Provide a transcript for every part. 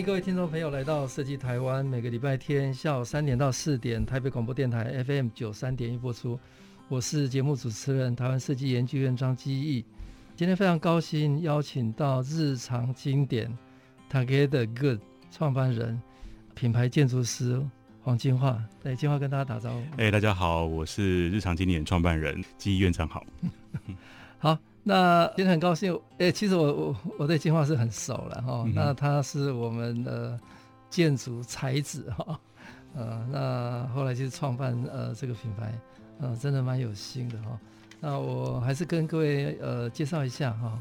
迎各位听众朋友来到设计台湾，每个礼拜天下午三点到四点，台北广播电台 FM 九三点一播出。我是节目主持人台湾设计研究院张基义。今天非常高兴邀请到日常经典 Together Good 创办人、品牌建筑师黄金化。来，金化跟大家打招呼。哎，大家好，我是日常经典创办人基义院长好。好。那今天很高兴，诶、欸，其实我我我对金樺是很熟了哈。嗯、那他是我们的建筑才子哈，呃，那后来就是创办呃这个品牌，呃，真的蛮有心的哈。那我还是跟各位呃介绍一下哈，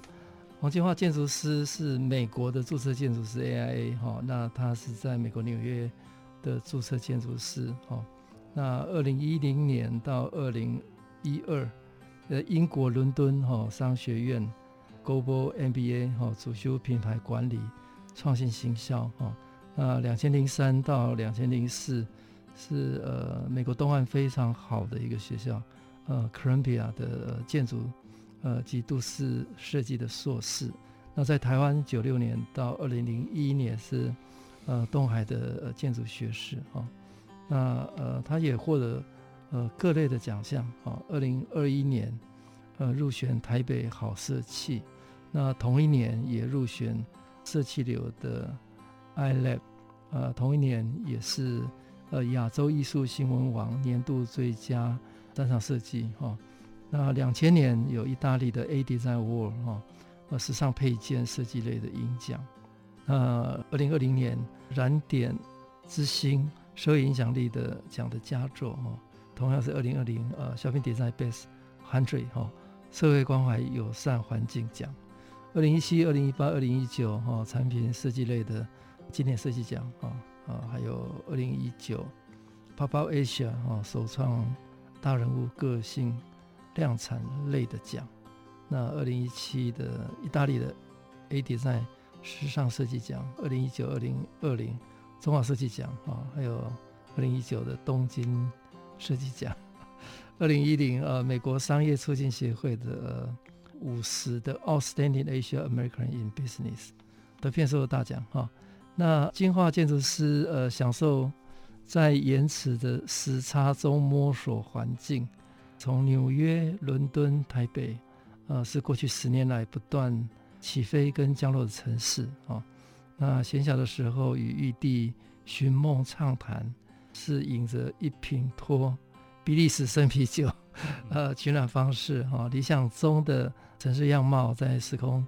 黄金樺建筑师是美国的注册建筑师 AIA 哈，那他是在美国纽约的注册建筑师哈。那二零一零年到二零一二。呃，英国伦敦哈商学院 Global MBA 哈主修品牌管理、创新行销哈。那两千零三到两千零四是呃美国东岸非常好的一个学校，呃，Columbia 的建筑呃及都市设计的硕士。那在台湾九六年到二零零一年是呃东海的呃建筑学士哈。那呃他也获得。呃，各类的奖项啊，二零二一年，呃，入选台北好设计，那同一年也入选设计流的 iLab，呃，同一年也是呃亚洲艺术新闻网年度最佳单场设计哈，那两千年有意大利的 A Design Award 哈，呃，时尚配件设计类的银奖，那二零二零年燃点之星社会影响力的奖的佳作哈。同样是二零二零呃，Shopping Design Best Hundred 哈，社会关怀友善环境奖。二零一七、二零一八、二零一九哈，产品设计类的经典设计奖啊啊，还有二零一九 Pop Up Asia 哈，首创大人物个性量产类的奖。那二零一七的意大利的 A Design 时尚设计奖，二零一九、二零二零中华设计奖啊，还有二零一九的东京。设计奖，二零一零呃，美国商业促进协会的五十的 Outstanding Asian American in Business 的片收入大奖哈、那金樺建筑师呃，享受在延迟的时差中摸索环境，从纽约、伦敦、台北，呃，是过去十年来不断起飞跟降落的城市啊、那闲暇的时候与玉帝寻梦畅谈。是饮着一瓶托比利时生啤酒，呃，取暖方式哈、哦，理想中的城市样貌在时空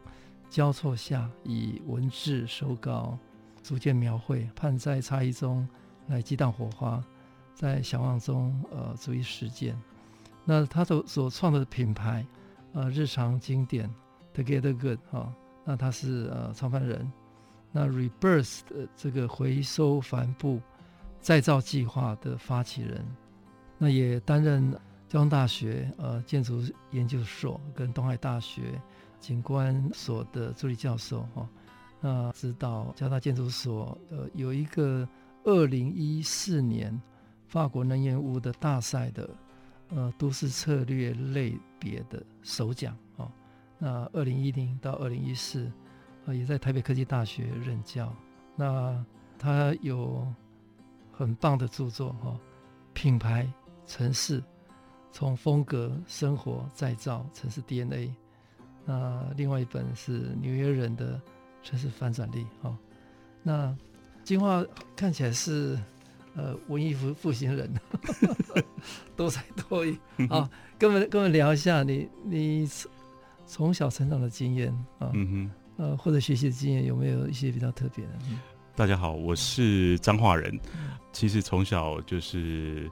交错下，以文字手稿逐渐描绘，盼在差异中来激荡火花，在想望中呃逐一实践。那他所所创的品牌，呃，日常经典 Together Good 哈、哦，那他是呃创办人，那 Rebirth 的这个回收帆布。再造计划的发起人，那也担任交通大学呃建筑研究所跟东海大学景观所的助理教授哈，那指导交大建筑所呃有一个二零一四年法国能源屋的大赛的呃都市策略类别的首奖哦，那二零一零到二零一四呃也在台北科技大学任教，那他有。很棒的著作哈，品牌城市，从风格生活再造城市 DNA。那另外一本是纽约人的城市反转力哈。那金樺看起来是呃文艺复复兴人，多才多艺啊。跟我们跟我们聊一下你你从小成长的经验啊，呃或者学习的经验有没有一些比较特别的？大家好，我是彰化人。其实从小就是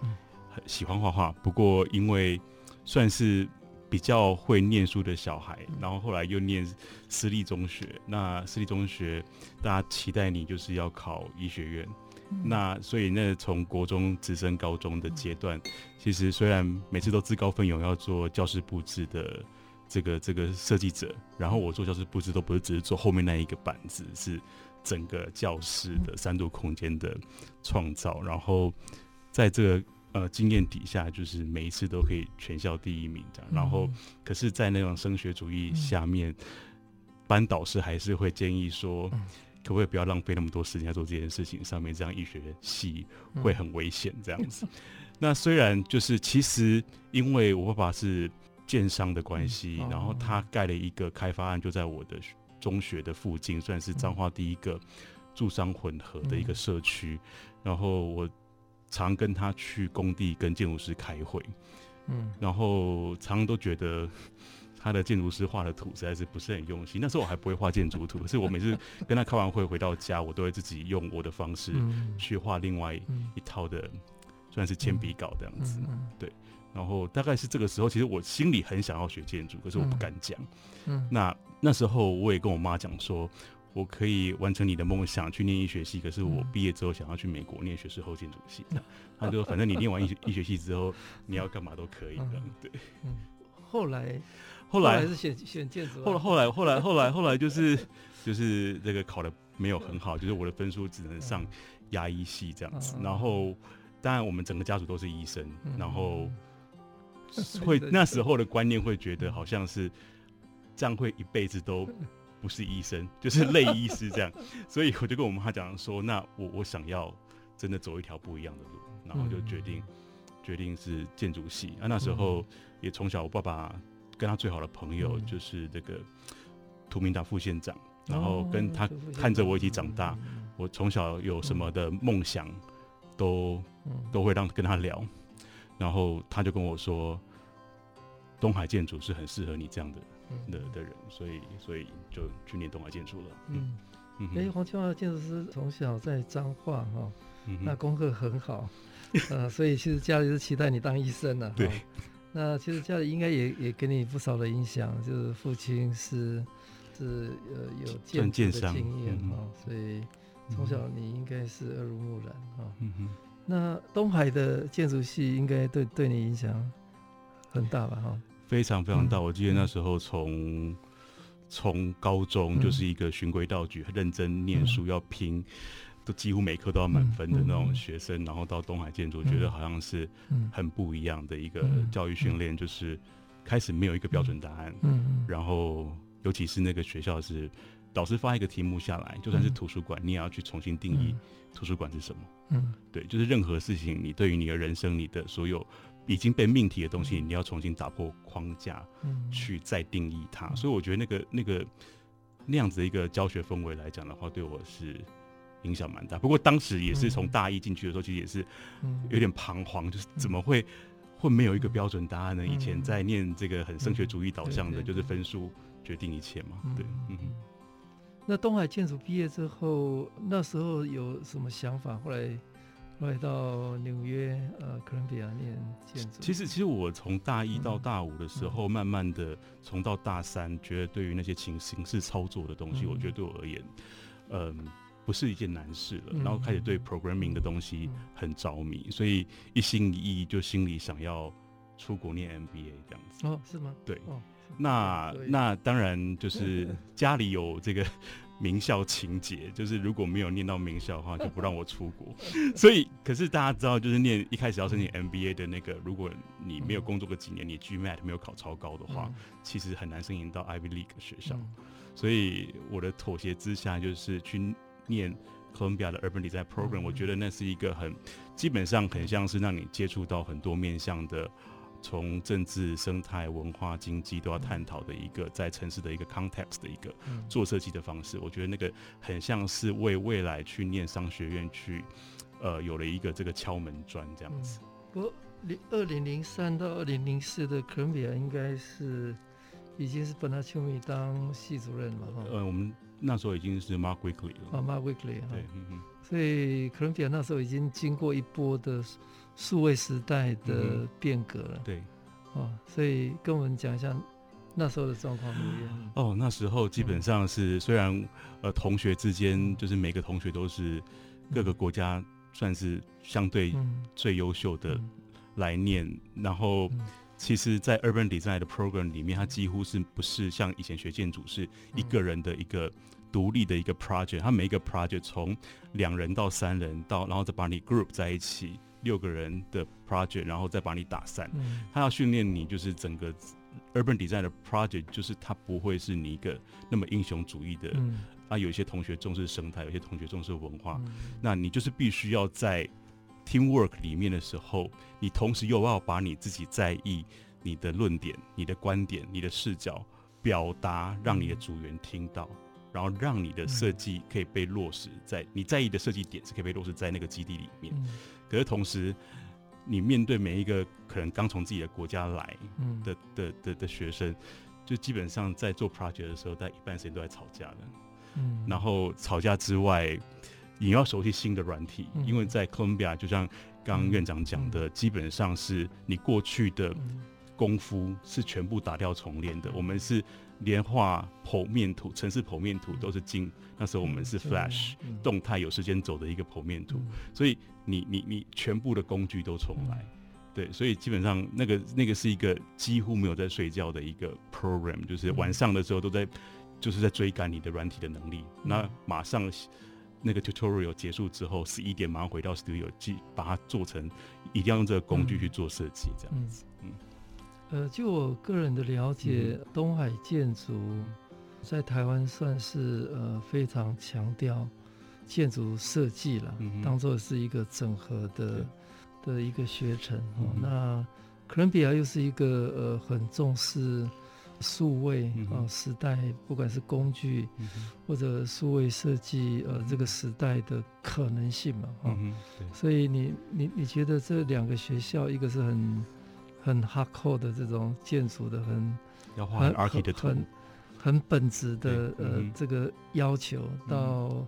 很喜欢画画，不过因为算是比较会念书的小孩，然后后来又念私立中学。那私立中学，大家期待你就是要考医学院。嗯、那所以那从国中直升高中的阶段，其实虽然每次都自告奋勇要做教室布置的这个这个设计者，然后我做教室布置都不是只是做后面那一个板子，是整个教室的三度空间的创造。然后在这个呃经验底下，就是每一次都可以全校第一名这样。然后可是，在那种升学主义下面，班导师还是会建议说。可不可以不要浪费那么多时间在做这件事情上面？这样医学系会很危险，这样子。那虽然就是其实，因为我爸爸是建商的关系，然后他盖了一个开发案，就在我的中学的附近，算是彰化第一个住商混合的一个社区。然后我常跟他去工地跟建筑师开会，嗯，然后常常都觉得。他的建筑师画的图实在是不是很用心。那时候我还不会画建筑图，可是我每次跟他开完会回到家，我都会自己用我的方式去画另外一套的，算是铅笔稿这样子。对，然后大概是这个时候，其实我心里很想要学建筑，可是我不敢讲。那那时候我也跟我妈讲说，我可以完成你的梦想去念医学系，可是我毕业之后想要去美国念学士后建筑系。他就说，反正你念完医学医学系之后，你要干嘛都可以的。对，后来。后来，后来是选选建筑，后来后来后来后来后来就是 就是这个考的没有很好，就是我的分数只能上牙医系这样子。然后当然我们整个家族都是医生，然后会 那时候的观念会觉得好像是这样会一辈子都不是医生，就是类医师这样。所以我就跟我妈讲说，那我我想要真的走一条不一样的路，然后就决定决定是建筑系啊。那时候也从小我爸爸。跟他最好的朋友就是这个图明达副县长，然后跟他看着我一起长大。我从小有什么的梦想，都都会让跟他聊。然后他就跟我说，东海建筑是很适合你这样的的的人，所以所以就去念东海建筑了。嗯嗯。哎，黄清华建筑师从小在彰化哈，那功课很好，呃，所以其实家里是期待你当医生的。对。那其实家里应该也也给你不少的影响，就是父亲是是呃有建筑的经验哈，嗯、所以从小你应该是耳濡目染哈。嗯哼。那东海的建筑系应该对对你影响很大吧哈？非常非常大，我记得那时候从从、嗯、高中就是一个循规蹈矩、认真念书要拼。都几乎每科都要满分的那种学生，然后到东海建筑，觉得好像是很不一样的一个教育训练，就是开始没有一个标准答案，嗯然后尤其是那个学校是导师发一个题目下来，就算是图书馆，你也要去重新定义图书馆是什么。嗯，对，就是任何事情，你对于你的人生，你的所有已经被命题的东西，你要重新打破框架，去再定义它。所以我觉得那个那个那样子的一个教学氛围来讲的话，对我是。影响蛮大，不过当时也是从大一进去的时候，其实也是有点彷徨，就是怎么会会没有一个标准答案呢？以前在念这个很升学主义导向的，就是分数决定一切嘛。对，嗯。那东海建筑毕业之后，那时候有什么想法？后来后来到纽约呃哥伦比亚念建筑。其实其实我从大一到大五的时候，慢慢的从到大三，觉得对于那些形形式操作的东西，我觉得对我而言，嗯。不是一件难事了，然后开始对 programming 的东西很着迷，所以一心一意就心里想要出国念 MBA 这样子。哦，是吗？对。哦，那那当然就是 家里有这个名校情节，就是如果没有念到名校的话，就不让我出国。所以，可是大家知道，就是念一开始要申请 MBA 的那个，如果你没有工作个几年，你 GMAT 没有考超高的话，其实很难申请到 Ivy League 学校。所以我的妥协之下，就是去。念哥伦比亚的 Urban Design Program，我觉得那是一个很基本上很像是让你接触到很多面向的，从政治、生态、文化、经济都要探讨的一个在城市的一个 context 的一个做设计的方式。我觉得那个很像是为未来去念商学院去，呃，有了一个这个敲门砖这样子。不过，零二零零三到二零零四的哥伦比亚应该是已经是本拉丘米当系主任了哈。呃，我们。那时候已经是 Mark Weekly 了。啊，Mark Weekly 对，嗯所以哥伦比亚那时候已经经过一波的数位时代的变革了。对，哦，所以跟我们讲一下那时候的状况怎么样？哦，那时候基本上是、嗯、虽然呃同学之间就是每个同学都是各个国家算是相对最优秀的来念，嗯、然后其实，在 Urban Design 的 program 里面，它几乎是不是像以前学建筑是一个人的一个独立的一个 project，它每一个 project 从两人到三人到，然后再把你 group 在一起。六个人的 project，然后再把你打散。嗯、他要训练你，就是整个 urban design 的 project，就是他不会是你一个那么英雄主义的。嗯、啊，有一些同学重视生态，有些同学重视文化。嗯、那你就是必须要在 teamwork 里面的时候，你同时又要把你自己在意你的论点、你的观点、你的视角表达，让你的组员听到，嗯、然后让你的设计可以被落实在你在意的设计点是可以被落实在那个基地里面。嗯可是同时，你面对每一个可能刚从自己的国家来的、嗯、的的学生，就基本上在做 project 的时候，大概一半时间都在吵架的。嗯，然后吵架之外，你要熟悉新的软体，嗯、因为在 Columbia 就像刚刚院长讲的，嗯、基本上是你过去的功夫是全部打掉重练的。嗯、我们是。连画剖面图、城市剖面图都是进，那时候我们是 Flash、嗯、动态有时间走的一个剖面图，嗯、所以你你你全部的工具都重来，嗯、对，所以基本上那个那个是一个几乎没有在睡觉的一个 program，就是晚上的时候都在就是在追赶你的软体的能力，嗯、那马上那个 tutorial 结束之后，十一点马上回到 studio，去把它做成，一定要用这个工具去做设计，这样子。嗯呃，就我个人的了解，嗯、东海建筑在台湾算是呃非常强调建筑设计了，嗯、当做是一个整合的的一个学程。哦、嗯哼，那哥伦比亚又是一个呃很重视数位、啊时代，不管是工具、嗯、或者数位设计，呃这个时代的可能性嘛，哈、嗯。所以你你你觉得这两个学校，一个是很很 hardcore 的这种建筑的很，要画很 archi 的图，很很本质的呃这个要求，到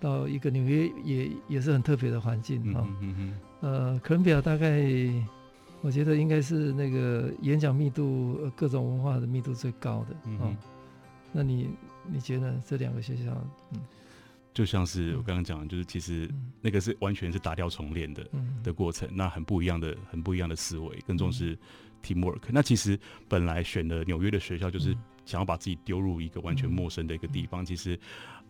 到一个纽约也也是很特别的环境哈，呃，哥伦比亚大概我觉得应该是那个演讲密度各种文化的密度最高的啊，那你你觉得这两个学校嗯？就像是我刚刚讲的，就是其实那个是完全是打掉重练的的过程，那很不一样的，很不一样的思维，更重视 teamwork。那其实本来选了纽约的学校，就是想要把自己丢入一个完全陌生的一个地方。其实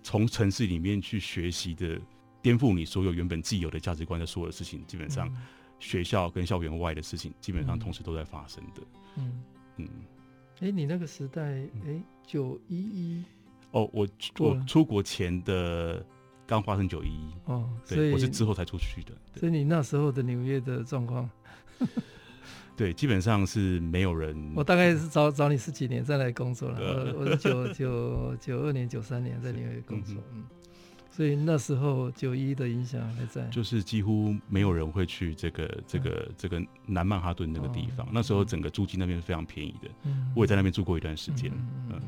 从城市里面去学习的，颠覆你所有原本既有的价值观的所有的事情，基本上学校跟校园外的事情，基本上同时都在发生的。嗯。嗯，哎，你那个时代，哎，九一一。哦，我我出国前的刚发生九一一哦，所以我是之后才出去的。所以你那时候的纽约的状况，对，基本上是没有人。我大概是找找你十几年再来工作了，我我是九九九二年、九三年在纽约工作，嗯，所以那时候九一的影响还在。就是几乎没有人会去这个这个这个南曼哈顿那个地方，那时候整个租金那边是非常便宜的，我也在那边住过一段时间，嗯。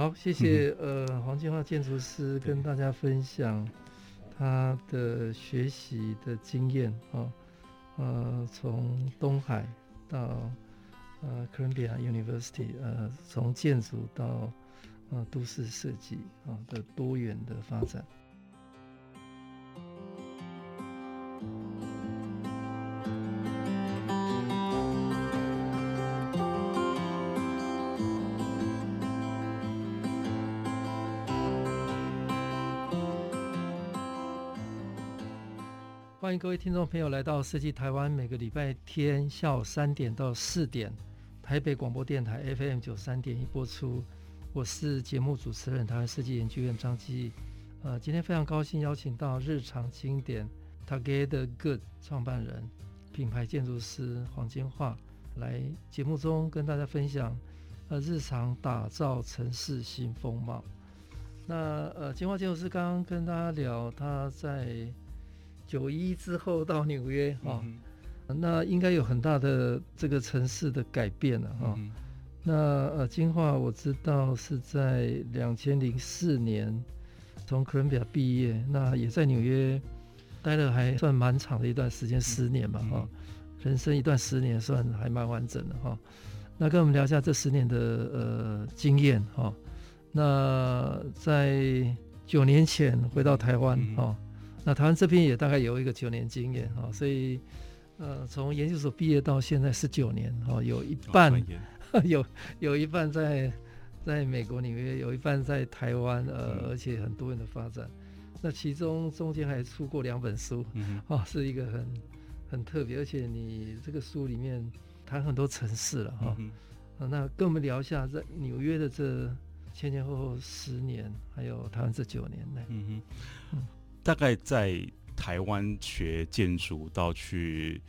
好，谢谢。呃，黄金华建筑师跟大家分享他的学习的经验啊，呃，从东海到呃哥伦比亚 University，呃，从建筑到呃都市设计啊的多元的发展。欢迎各位听众朋友来到设计台湾，每个礼拜天下午三点到四点，台北广播电台 FM 九三点一播出。我是节目主持人，台湾设计研究院张基。呃，今天非常高兴邀请到日常经典 Together Good 创办人、品牌建筑师黄金樺来节目中跟大家分享呃日常打造城市新风貌。那呃，金樺建筑师刚刚跟大家聊他在。九一之后到纽约哈，嗯、那应该有很大的这个城市的改变了哈。嗯、那呃，金化我知道是在两千零四年从哥伦比亚毕业，那也在纽约待了还算蛮长的一段时间，十年吧哈。嗯、人生一段十年，算还蛮完整的哈。那跟我们聊一下这十年的呃经验哈。那在九年前回到台湾哈，那台湾这边也大概有一个九年经验哈，所以呃从研究所毕业到现在十九年哈，有一半有有一半在在美国纽约，有一半在台湾呃，而且很多人的发展。那其中中间还出过两本书，嗯 哦，是一个很很特别，而且你这个书里面谈很多城市了哈。啊，那跟我们聊一下在纽约的这前前后后十年，还有台湾这九年呢。嗯哼，大概在台湾学建筑到去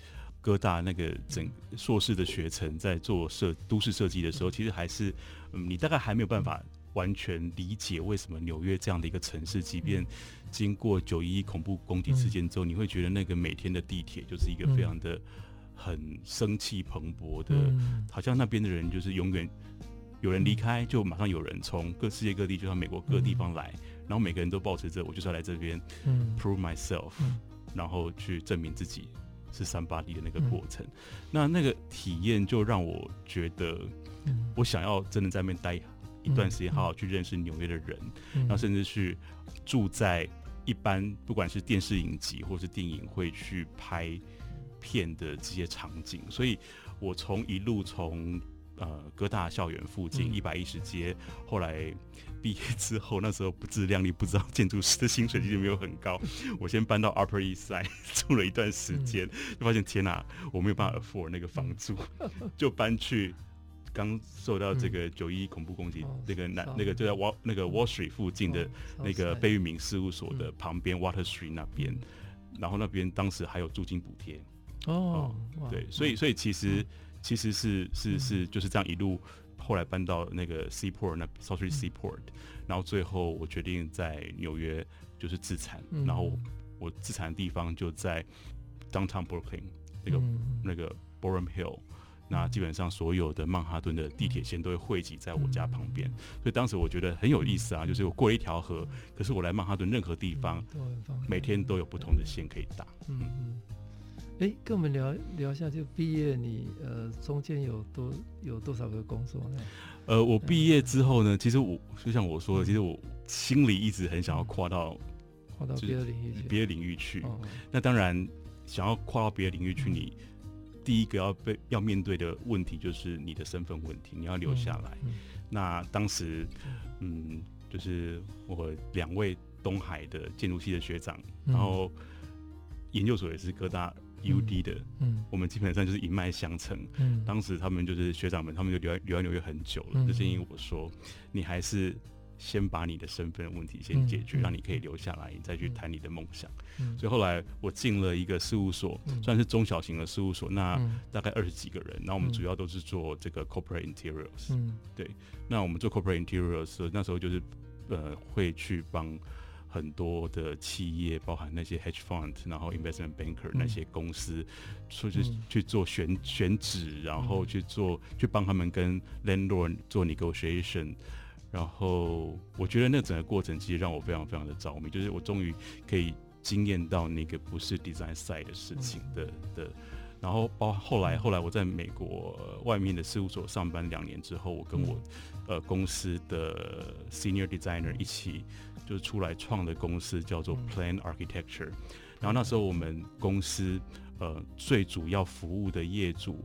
哥大那个整硕士的学程，在做设都市设计的时候，其实还是嗯，你大概还没有办法完全理解为什么纽约这样的一个城市，即便。经过九一一恐怖攻击事件之后，嗯、你会觉得那个每天的地铁就是一个非常的很生气蓬勃的，嗯、好像那边的人就是永远有人离开，就马上有人从各世界各地，就像美国各地方来，嗯、然后每个人都保持着我就是要来这边、嗯、prove myself，、嗯、然后去证明自己是 somebody 的那个过程。嗯、那那个体验就让我觉得，我想要真的在那边待一段时间，好好去认识纽约的人，嗯、然后甚至去住在。一般不管是电视影集或是电影会去拍片的这些场景，所以我从一路从呃哥大校园附近一百一十街，后来毕业之后，那时候不自量力，不知道建筑师的薪水其实没有很高，我先搬到 Upper East Side 住了一段时间，就发现天哪，我没有办法 afford 那个房租，就搬去。刚受到这个九一恐怖攻击，那个南那个就在 Wall 那个 Wall Street 附近的那个贝聿铭事务所的旁边 Water Street 那边，然后那边当时还有租金补贴。哦，对，所以所以其实其实是是是就是这样一路，后来搬到那个 Seaport 那 South Street Seaport，然后最后我决定在纽约就是自产，然后我自产的地方就在 Downtown Brooklyn 那个那个 Boerum Hill。那基本上所有的曼哈顿的地铁线都会汇集在我家旁边，所以当时我觉得很有意思啊，就是我过了一条河，可是我来曼哈顿任何地方，每天都有不同的线可以搭。嗯嗯。哎、欸，跟我们聊聊一下，就毕业你呃中间有多有多少个工作呢？呃，我毕业之后呢，其实我就像我说的，其实我心里一直很想要跨到跨到别的领域去，别的领域去。那当然，想要跨到别的领域去，你。第一个要被要面对的问题就是你的身份问题，你要留下来。嗯嗯、那当时，嗯，就是我两位东海的建筑系的学长，嗯、然后研究所也是各大 UD 的，嗯，嗯我们基本上就是一脉相承。嗯，当时他们就是学长们，他们就留在留在纽约很久了，嗯、就建议我说，你还是。先把你的身份问题先解决，嗯、让你可以留下来，你再去谈你的梦想。嗯、所以后来我进了一个事务所，嗯、算是中小型的事务所，那大概二十几个人。那、嗯、我们主要都是做这个 corporate interiors。嗯，对。那我们做 corporate interiors，那时候就是呃会去帮很多的企业，包含那些 hedge fund，然后 investment banker 那些公司，出去、嗯、去做选选址，然后去做去帮他们跟 landlord 做 negotiation。然后我觉得那整个过程其实让我非常非常的着迷，就是我终于可以惊艳到那个不是 design side 的事情的的。然后包后来后来我在美国外面的事务所上班两年之后，我跟我呃公司的 senior designer 一起就是出来创的公司叫做 Plan Architecture。然后那时候我们公司呃最主要服务的业主。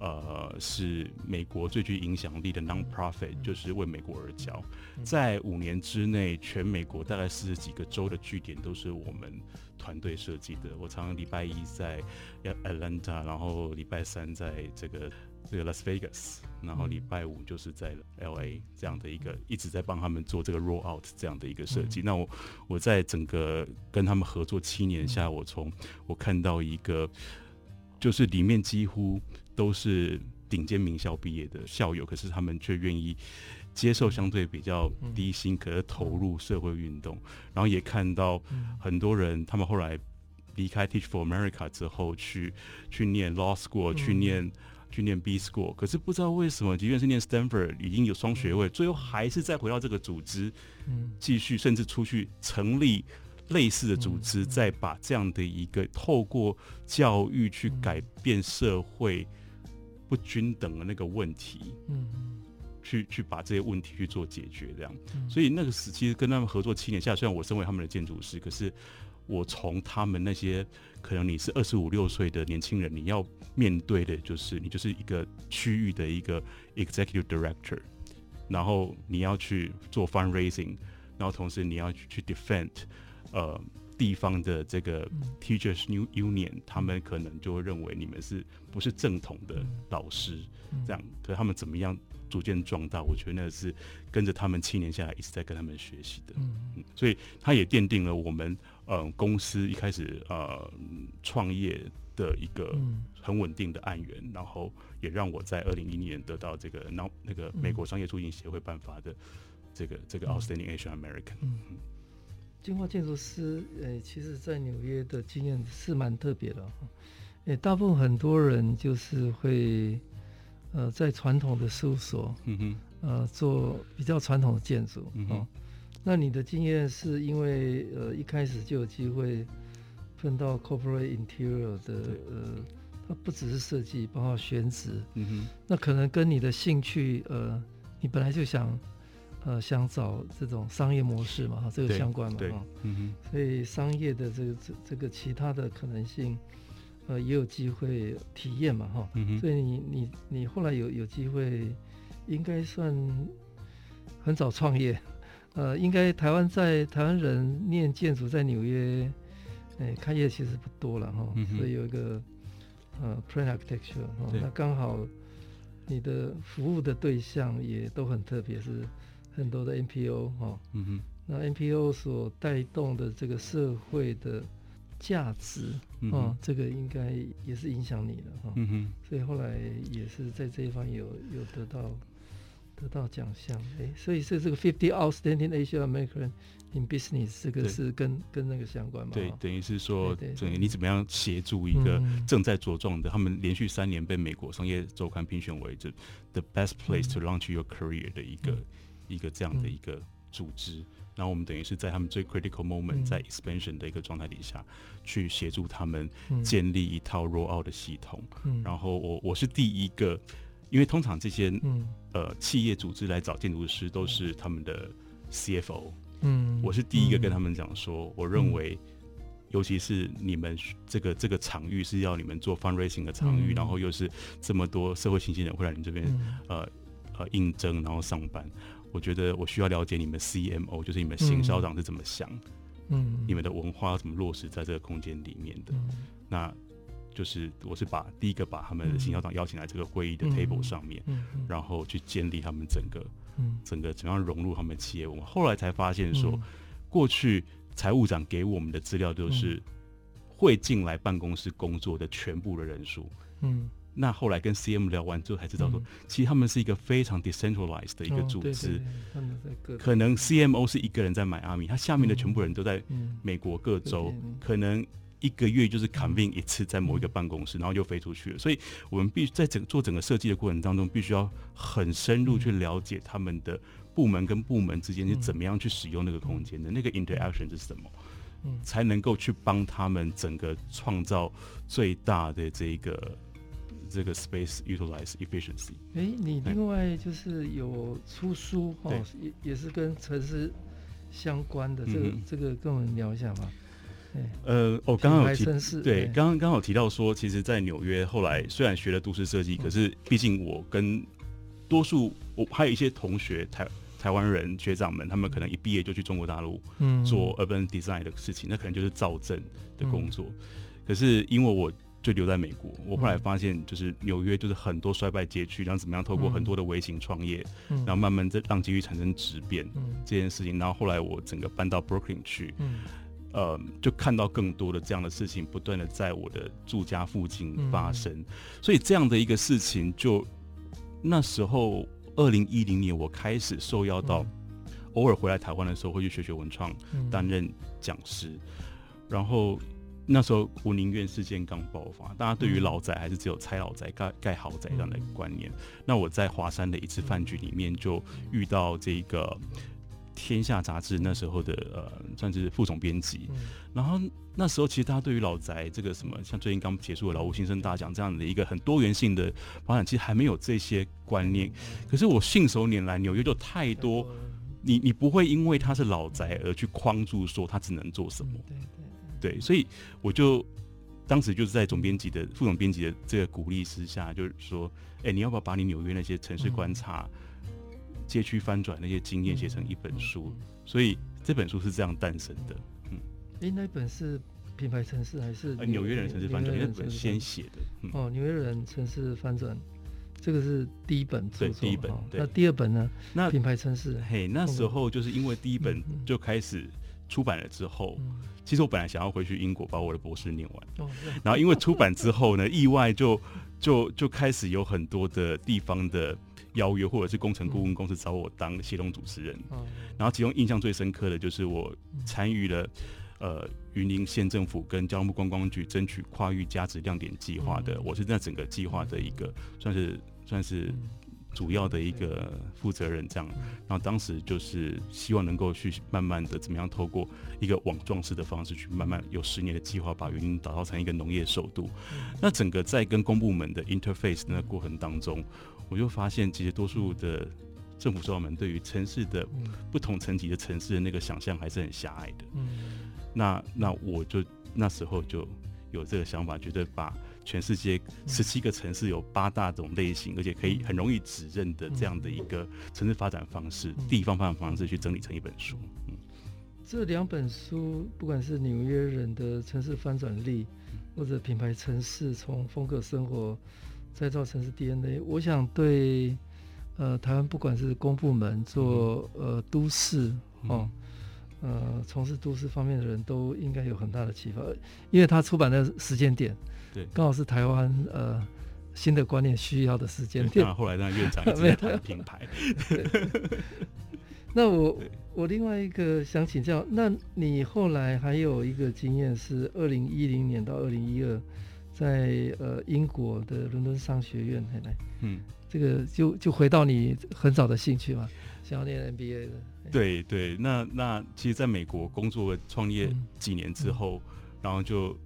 呃，是美国最具影响力的 non-profit，就是为美国而教。在五年之内，全美国大概四十几个州的据点都是我们团队设计的。我常常礼拜一在 Atlanta，然后礼拜三在这个这个 Las Vegas，然后礼拜五就是在 LA 这样的一个一直在帮他们做这个 roll out 这样的一个设计。那我我在整个跟他们合作七年下，我从我看到一个就是里面几乎。都是顶尖名校毕业的校友，可是他们却愿意接受相对比较低薪，可是投入社会运动。然后也看到很多人，他们后来离开 Teach for America 之后，去去念 Law School，去念去念 B School，可是不知道为什么，即便是念 Stanford 已经有双学位，最后还是再回到这个组织，嗯。继续甚至出去成立类似的组织，再把这样的一个透过教育去改变社会不均等的那个问题，嗯，去去把这些问题去做解决，这样。所以那个时期跟他们合作七年下，虽然我身为他们的建筑师，可是我从他们那些可能你是二十五六岁的年轻人，你要面对的就是你就是一个区域的一个 executive director，然后你要去做 fundraising，然后同时你要去 defend。呃，地方的这个 Teachers New Union，他们可能就会认为你们是不是正统的老师，这样，可是他们怎么样逐渐壮大？我觉得那是跟着他们七年下来一直在跟他们学习的，嗯，所以他也奠定了我们呃公司一开始呃创业的一个很稳定的案源，然后也让我在二零一零年得到这个那那个美国商业促进协会颁发的这个这个 Outstanding Asian American。嗯金化建筑师，呃，其实，在纽约的经验是蛮特别的，呃，大部分很多人就是会，呃，在传统的事务所，嗯哼，呃，做比较传统的建筑，嗯哼，那你的经验是因为，呃，一开始就有机会碰到 corporate interior 的，呃，它不只是设计，包括选址，嗯哼，那可能跟你的兴趣，呃，你本来就想。呃，想找这种商业模式嘛，哈，这个相关嘛，哈，嗯哼，所以商业的这个这这个其他的可能性，呃，也有机会体验嘛，哈，嗯哼，所以你你你后来有有机会，应该算很早创业，呃，应该台湾在台湾人念建筑在纽约，哎，开业其实不多了哈，嗯，所以有一个呃，Plan Architecture，哈，那刚好你的服务的对象也都很特别，是。很多的 NPO 哈，嗯哼，那 NPO 所带动的这个社会的价值，嗯，这个应该也是影响你的哈，嗯哼，所以后来也是在这一方有有得到得到奖项，哎，所以是这个 Fifty Outstanding Asian American in Business 这个是跟跟那个相关嘛？对，等于是说，等于你怎么样协助一个正在茁壮的，嗯、他们连续三年被美国商业周刊评选为这 The Best Place to Launch Your Career 的一个。嗯。一个这样的一个组织，嗯、然后我们等于是在他们最 critical moment，在 expansion 的一个状态底下，嗯、去协助他们建立一套 roll out 的系统。嗯、然后我我是第一个，因为通常这些、嗯、呃企业组织来找建筑师都是他们的 CFO。嗯，我是第一个跟他们讲说，嗯、我认为，尤其是你们这个这个场域是要你们做 fundraising 的场域，嗯、然后又是这么多社会新鲜人会来你这边、嗯、呃呃应征，然后上班。我觉得我需要了解你们 CMO，就是你们行销长是怎么想，嗯，你们的文化怎么落实在这个空间里面的。嗯、那就是我是把第一个把他们的行销长邀请来这个会议的 table 上面，嗯嗯、然后去建立他们整个，嗯、整个怎样融入他们企业文化。后来才发现说，嗯、过去财务长给我们的资料就是会进来办公室工作的全部的人数，嗯。那后来跟 CM 聊完之后才知道说，其实他们是一个非常 decentralized 的一个组织，可能 CMO 是一个人在迈阿密，他下面的全部人都在美国各州，可能一个月就是 convene 一次在某一个办公室，然后就飞出去了。所以我们必须在整做整个设计的过程当中，必须要很深入去了解他们的部门跟部门之间是怎么样去使用那个空间的，那个 interaction 是什么，才能够去帮他们整个创造最大的这个。这个 space utilize efficiency。哎，你另外就是有出书哦，也也是跟城市相关的，这个、嗯、这个跟我们聊一下吧。呃，我刚刚有提，对，刚刚刚好提到说，其实，在纽约后来虽然学了都市设计，嗯、可是毕竟我跟多数我还有一些同学台台湾人学长们，他们可能一毕业就去中国大陆做 urban design 的事情，嗯、那可能就是造镇的工作。嗯、可是因为我就留在美国。我后来发现，就是纽约就是很多衰败街区，然后怎么样透过很多的微型创业，然后慢慢在让街区产生质变这件事情。然后后来我整个搬到 Brooklyn 去，呃，就看到更多的这样的事情不断的在我的住家附近发生。所以这样的一个事情，就那时候二零一零年，我开始受邀到偶尔回来台湾的时候，会去学学文创，担任讲师，然后。那时候武宁苑事件刚爆发，大家对于老宅还是只有拆老宅盖盖豪宅这样的观念。那我在华山的一次饭局里面就遇到这个天下杂志那时候的呃，算是副总编辑。嗯、然后那时候其实大家对于老宅这个什么，像最近刚结束的劳务新生大奖这样的一个很多元性的发展，其实还没有这些观念。可是我信手拈来，纽约就太多，你你不会因为它是老宅而去框住说它只能做什么。对对对，所以我就当时就是在总编辑的副总编辑的这个鼓励之下，就是说，哎，你要不要把你纽约那些城市观察？街区翻转那些经验写成一本书，所以这本书是这样诞生的。嗯，哎，那本是品牌城市还是纽、约人城市翻转？那本先写的。嗯、哦，纽约人城市翻转，这个是第一本著作。对，第一本。哦、那第二本呢？那品牌城市。嘿，那时候就是因为第一本就开始出版了之后，其实我本来想要回去英国把我的博士念完。哦。然后因为出版之后呢，意外就就就开始有很多的地方的。邀约或者是工程顾问公司找我当协同主持人，嗯、然后其中印象最深刻的就是我参与了呃云林县政府跟交通部观光局争取跨域价值亮点计划的，嗯、我是在整个计划的一个算是算是主要的一个负责人这样，然后当时就是希望能够去慢慢的怎么样透过一个网状式的方式去慢慢有十年的计划把云林打造成一个农业首都，那整个在跟公部门的 interface 那个过程当中。我就发现，其实多数的政府首长们对于城市的不同层级的城市的那个想象还是很狭隘的。嗯，那那我就那时候就有这个想法，觉得把全世界十七个城市有八大种类型，而且可以很容易指认的这样的一个城市发展方式、地方发展方式去整理成一本书。嗯，这两本书，不管是纽约人的城市翻转力，或者品牌城市从风格生活。再造城市 DNA，我想对呃台湾不管是公部门做呃都市哦，呃从事都市方面的人都应该有很大的启发，因为他出版的时间点对，刚好是台湾呃新的观念需要的时间点。后来让院长一直在 谈品牌。那我我另外一个想请教，那你后来还有一个经验是二零一零年到二零一二。在呃英国的伦敦商学院，来，嗯，这个就就回到你很早的兴趣嘛，想要念 MBA 的。对对，那那其实在美国工作创业几年之后，嗯、然后就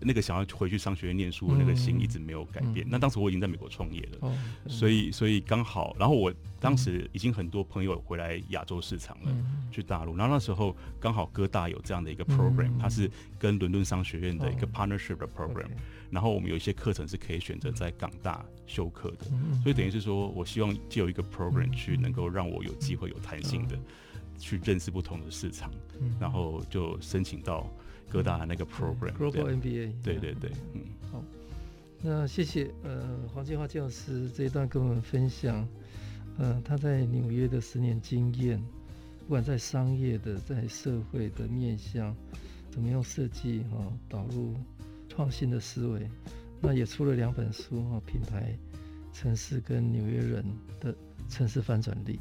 那个想要回去商学院念书的那个心一直没有改变。嗯、那当时我已经在美国创业了，哦、所以所以刚好，然后我当时已经很多朋友回来亚洲市场了，嗯、去大陆。然后那时候刚好哥大有这样的一个 program，、嗯、它是跟伦敦商学院的一个 partnership 的 program、哦。然后我们有一些课程是可以选择在港大修课的，所以等于是说我希望借由一个 program 去能够让我有机会有弹性的去认识不同的市场，然后就申请到哥大那个 program Global MBA。对对对，嗯，好，那谢谢呃黄建华建筑师这一段跟我们分享，呃他在纽约的十年经验，不管在商业的在社会的面向，怎么样设计哈导入。创新的思维，那也出了两本书哈，品牌城市跟纽约人的城市翻转力。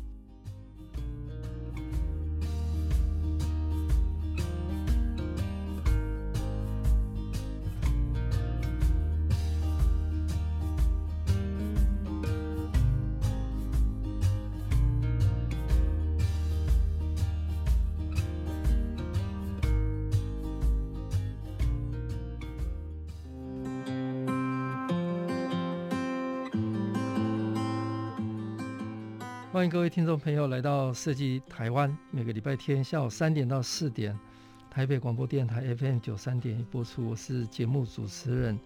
听众朋友来到设计台湾，每个礼拜天下午三点到四点，台北广播电台 FM 九三点播出。我是节目主持人，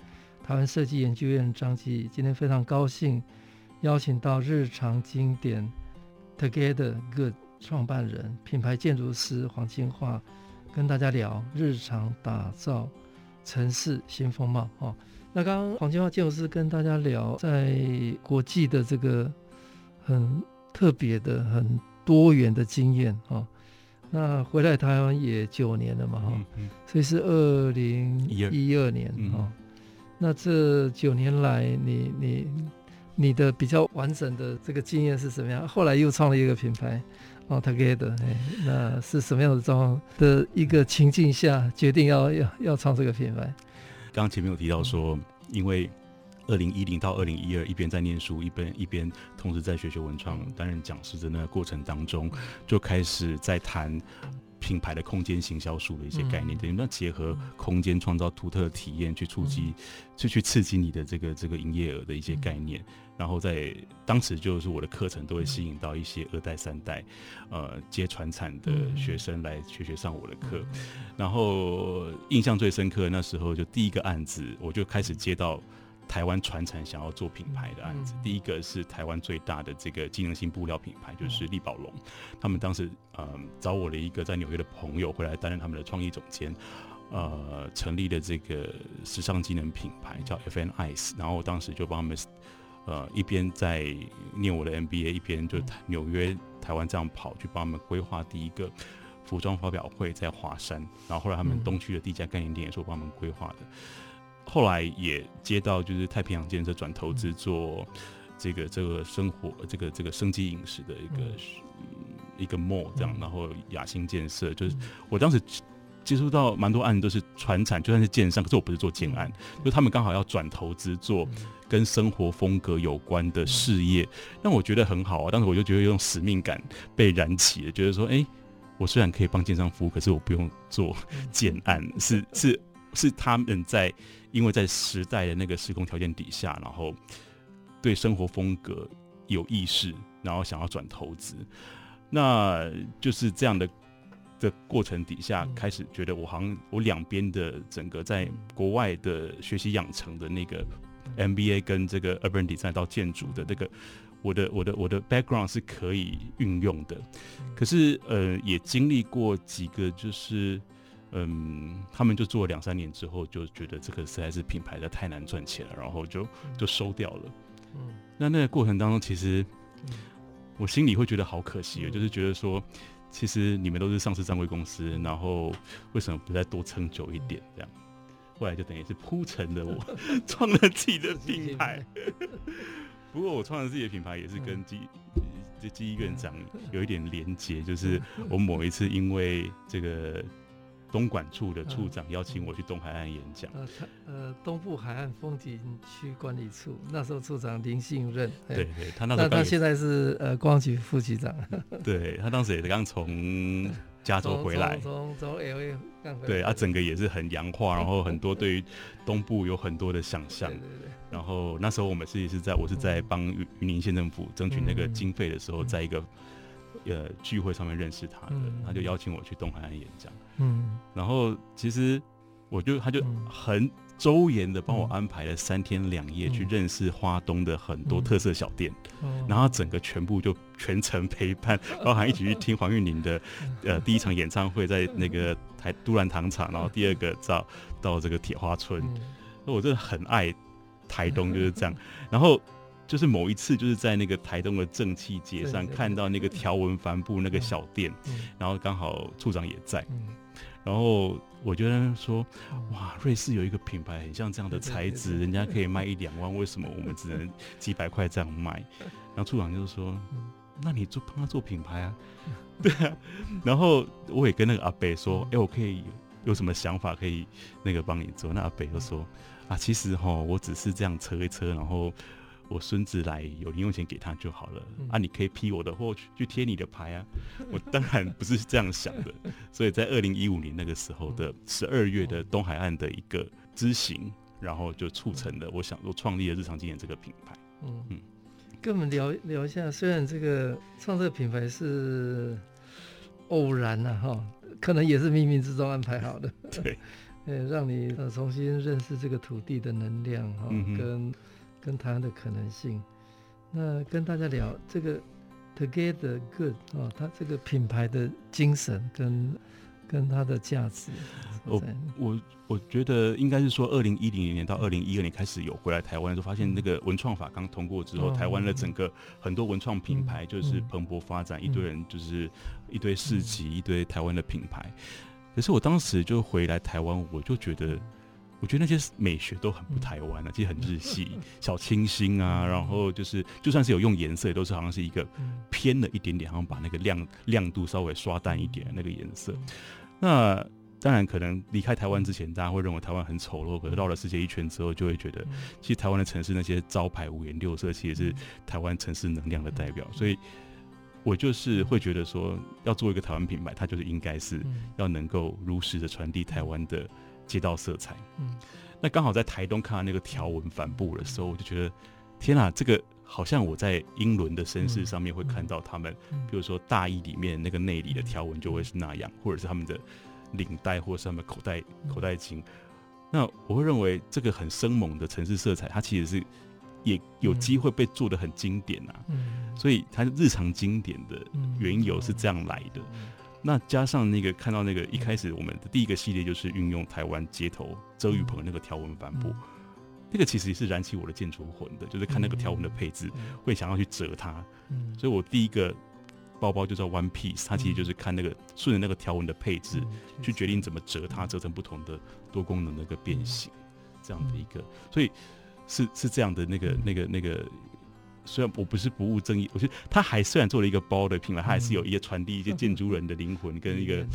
台湾设计研究院张继。今天非常高兴邀请到日常经典 Together Good 创办人、品牌建筑师黄金华，跟大家聊日常打造城市新风貌。哦，那刚刚黄金华建筑师跟大家聊在国际的这个很。特别的很多元的经验哈，那回来台湾也九年了嘛哈，所以是二零一二年哈。嗯、那这九年来你，你你你的比较完整的这个经验是什么样？后来又创了一个品牌哦，Together，哎，那是什么样的状况的一个情境下决定要要要创这个品牌？刚刚前面有提到说，因为。二零一零到二零一二，一边在念书，一边一边同时在学学文创，担任讲师的那个过程当中，就开始在谈品牌的空间行销术的一些概念，等于那结合空间创造独特的体验，去触及，去去刺激你的这个这个营业额的一些概念。然后在当时就是我的课程都会吸引到一些二代三代，呃，接传产的学生来学学上我的课。然后印象最深刻那时候就第一个案子，我就开始接到。台湾传承想要做品牌的案子，第一个是台湾最大的这个机能性布料品牌，就是力宝龙。他们当时呃找我的一个在纽约的朋友回来担任他们的创意总监，呃，成立的这个时尚机能品牌叫 FN Ice。然后我当时就帮他们呃一边在念我的 MBA，一边就纽约、台湾这样跑去帮他们规划第一个服装发表会，在华山。然后后来他们东区的第一家概念店也是我帮他们规划的。后来也接到就是太平洋建设转投资做这个这个生活这个这个生机饮食的一个、嗯、一个 mall 这样，然后雅兴建设就是我当时接触到蛮多案子都是传产，就算是建商，可是我不是做建案，就他们刚好要转投资做跟生活风格有关的事业，让我觉得很好啊。当时我就觉得有种使命感被燃起了，觉得说，哎，我虽然可以帮建商服务，可是我不用做建案，是是是他们在。因为在时代的那个时空条件底下，然后对生活风格有意识，然后想要转投资，那就是这样的的过程底下，开始觉得我好像我两边的整个在国外的学习养成的那个 MBA 跟这个 Urban Design 到建筑的这个我的我的我的 background 是可以运用的，可是呃也经历过几个就是。嗯，他们就做了两三年之后，就觉得这个实在是品牌的太难赚钱了，然后就就收掉了。嗯，那那个过程当中，其实我心里会觉得好可惜，就是觉得说，其实你们都是上市上柜公司，然后为什么不再多撑久一点？这样，后来就等于是铺陈了我 创了自己的品牌。不过我创了自己的品牌也是跟记这记忆院长有一点连结，就是我某一次因为这个。东莞处的处长邀请我去东海岸演讲。呃，呃，东部海岸风景区管理处那时候处长林信任。对对，他那时候他现在是呃光局副局长。对，他当时也是刚从加州回来，从从 LA 刚回来。对，他整个也是很洋化，然后很多对于东部有很多的想象。对对对。然后那时候我们是是在我是在帮云林县政府争取那个经费的时候，在一个。呃，聚会上面认识他的，嗯、他就邀请我去东海岸演讲。嗯，然后其实我就他就很周延的帮我安排了三天两夜去认识花东的很多特色小店，嗯、然后整个全部就全程陪伴，包含一起去听黄韵玲的呃第一场演唱会在那个台都兰糖厂，然后第二个到到这个铁花村，那我真的很爱台东 就是这样，然后。就是某一次，就是在那个台东的正气街上看到那个条纹帆布那个小店，然后刚好处长也在，然后我觉得说，哇，瑞士有一个品牌很像这样的材质，人家可以卖一两万，为什么我们只能几百块这样卖？然后处长就说，那你做帮他做品牌啊？对啊。然后我也跟那个阿北说，哎，我可以有什么想法可以那个帮你做？那阿北就说，啊，其实哈，我只是这样车一车，然后。我孙子来有零用钱给他就好了、嗯、啊！你可以批我的货去去贴你的牌啊！我当然不是这样想的，所以在二零一五年那个时候的十二月的东海岸的一个之行，然后就促成了我想说创立了日常经验这个品牌。嗯嗯，跟我们聊聊一下，虽然这个创这个品牌是偶然呐、啊、哈，可能也是冥冥之中安排好的。对，呃，让你呃重新认识这个土地的能量哈，嗯、跟。跟台湾的可能性，那跟大家聊这个 Together Good 啊，它这个品牌的精神跟跟它的价值。我我我觉得应该是说，二零一零年到二零一二年开始有回来台湾，就发现那个文创法刚通过之后，台湾的整个很多文创品牌就是蓬勃发展，一堆人就是一堆市集，一堆台湾的品牌。可是我当时就回来台湾，我就觉得。我觉得那些美学都很不台湾啊，其实很日系，小清新啊，然后就是就算是有用颜色，也都是好像是一个偏了一点点，好像把那个亮亮度稍微刷淡一点那个颜色。那当然可能离开台湾之前，大家会认为台湾很丑陋，可是绕了世界一圈之后，就会觉得，其实台湾的城市那些招牌五颜六色，其实是台湾城市能量的代表。所以，我就是会觉得说，要做一个台湾品牌，它就是应该是要能够如实的传递台湾的街道色彩。嗯，那刚好在台东看到那个条纹帆布的时候，我就觉得，天啊，这个。好像我在英伦的绅士上面会看到他们，比如说大衣里面那个内里的条纹就会是那样，或者是他们的领带，或者是他们口袋口袋巾。那我会认为这个很生猛的城市色彩，它其实是也有机会被做的很经典啊。所以它日常经典的缘由是这样来的。那加上那个看到那个一开始我们的第一个系列就是运用台湾街头遮雨棚那个条纹帆布。那个其实也是燃起我的建筑魂的，就是看那个条纹的配置，会想要去折它。嗯，所以我第一个包包就叫 One Piece，它其实就是看那个顺着那个条纹的配置去决定怎么折它，折成不同的多功能的一个变形，这样的一个。所以是是这样的那个那个那个，虽然我不是不务正业，我觉得他还虽然做了一个包的品牌，他还是有一些传递一些建筑人的灵魂跟一个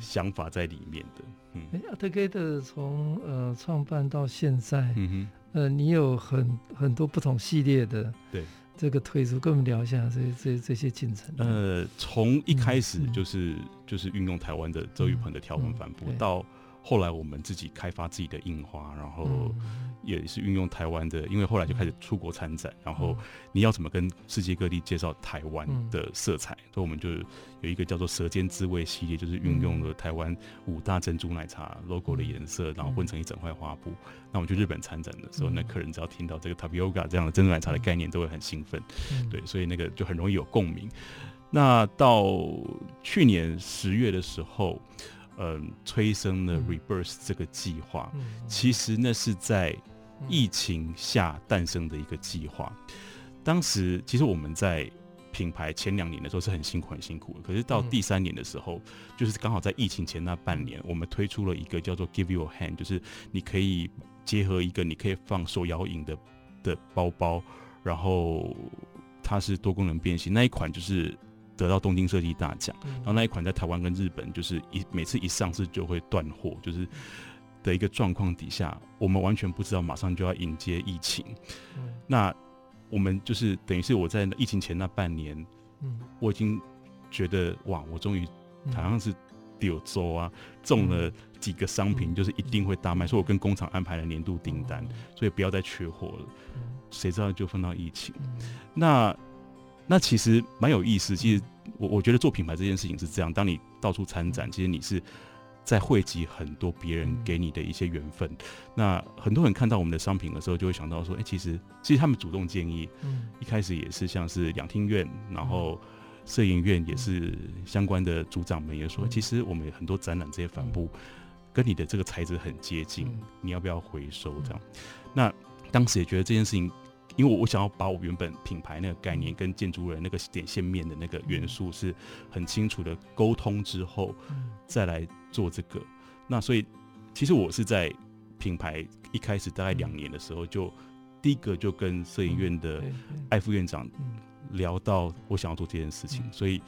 想法在里面的。嗯，哎，Altogether 从呃创办到现在，嗯哼。呃，你有很很多不同系列的，对这个推出，跟我们聊一下这这这些进程。呃，从一开始就是、嗯、就是运用台湾的周雨鹏的条纹帆布，到后来我们自己开发自己的印花，然后。嗯也是运用台湾的，因为后来就开始出国参展，然后你要怎么跟世界各地介绍台湾的色彩？所以我们就有一个叫做“舌尖滋味”系列，就是运用了台湾五大珍珠奶茶 logo 的颜色，然后混成一整块花布。那我们去日本参展的时候，那客人只要听到这个 Tapioca 这样的珍珠奶茶的概念，都会很兴奋。对，所以那个就很容易有共鸣。那到去年十月的时候，嗯，催生了 Rebirth 这个计划，其实那是在。疫情下诞生的一个计划，当时其实我们在品牌前两年的时候是很辛苦很辛苦的，可是到第三年的时候，就是刚好在疫情前那半年，我们推出了一个叫做 Give You a Hand，就是你可以结合一个你可以放手摇饮的的包包，然后它是多功能变形，那一款就是得到东京设计大奖，然后那一款在台湾跟日本就是一每次一上市就会断货，就是。的一个状况底下，我们完全不知道马上就要迎接疫情。嗯、那我们就是等于是我在疫情前那半年，嗯，我已经觉得哇，我终于好像是柳州啊，中了几个商品，就是一定会大卖，所以我跟工厂安排了年度订单，所以不要再缺货了。谁知道就碰到疫情。那那其实蛮有意思。其实我我觉得做品牌这件事情是这样，当你到处参展，其实你是。在汇集很多别人给你的一些缘分，嗯、那很多人看到我们的商品的时候，就会想到说，哎、欸，其实其实他们主动建议，嗯，一开始也是像是两厅院，然后摄影院也是相关的组长们也说，嗯、其实我们很多展览这些帆布跟你的这个材质很接近，嗯、你要不要回收这样？嗯、那当时也觉得这件事情。因为我想要把我原本品牌那个概念跟建筑人那个点线面的那个元素是很清楚的沟通之后，再来做这个。那所以其实我是在品牌一开始大概两年的时候，就第一个就跟摄影院的艾副院长聊到我想要做这件事情，所以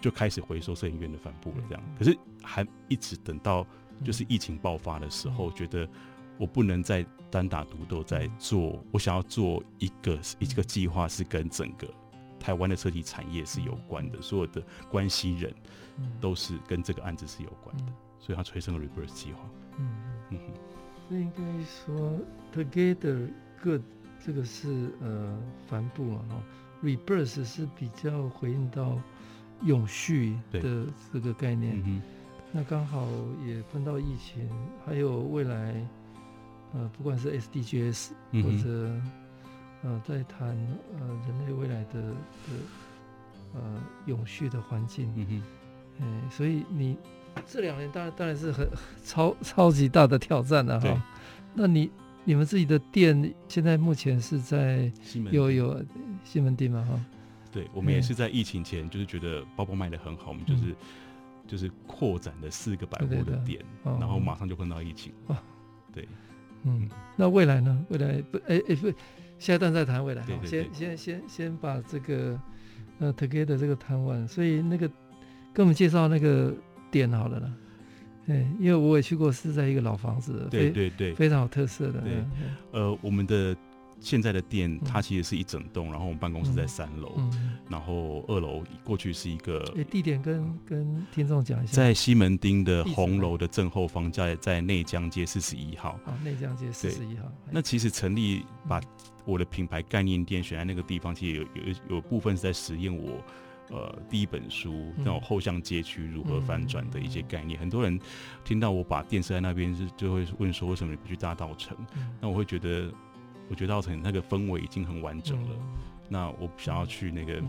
就开始回收摄影院的帆布了。这样，可是还一直等到就是疫情爆发的时候，觉得。我不能再单打独斗在做，我想要做一个一个计划，是跟整个台湾的设计产业是有关的，所有的关系人都是跟这个案子是有关的，所以他催生了 Reverse 计划。嗯所以应该说 Together Good 这个是呃帆布嘛哈，Reverse 是比较回应到永续的这个概念。嗯、那刚好也碰到疫情，还有未来。呃，不管是 SDGs 或者、嗯、呃，在谈呃人类未来的的呃永续的环境，嗯哼，哎，所以你这两年当然当然是很超超级大的挑战了哈。那你你们自己的店现在目前是在有有西门町吗？哈，对，我们也是在疫情前就是觉得包包卖的很好，我们就是、嗯、就是扩展了四个百货的店，哦、然后马上就碰到疫情，哦、对。嗯，那未来呢？未来不，哎、欸、哎、欸、不，下一段再谈未来。对对对，先先先先把这个呃 Together 这个谈完。所以那个跟我们介绍那个点好了啦。对，因为我也去过，是在一个老房子，对对对，非常有特色的。对，呃，我们的。现在的店它其实是一整栋，然后我们办公室在三楼，嗯、然后二楼过去是一个。欸、地点跟跟听众讲一下，在西门町的红楼的正后方，在在内江街四十一号。啊，内江街四十一号。那其实成立把我的品牌概念店选在那个地方，其实有有有部分是在实验我呃第一本书那种后巷街区如何翻转的一些概念。很多人听到我把店设在那边，是就会问说，为什么你不去大稻埕？那我会觉得。我觉得稻城那个氛围已经很完整了，嗯、那我想要去那个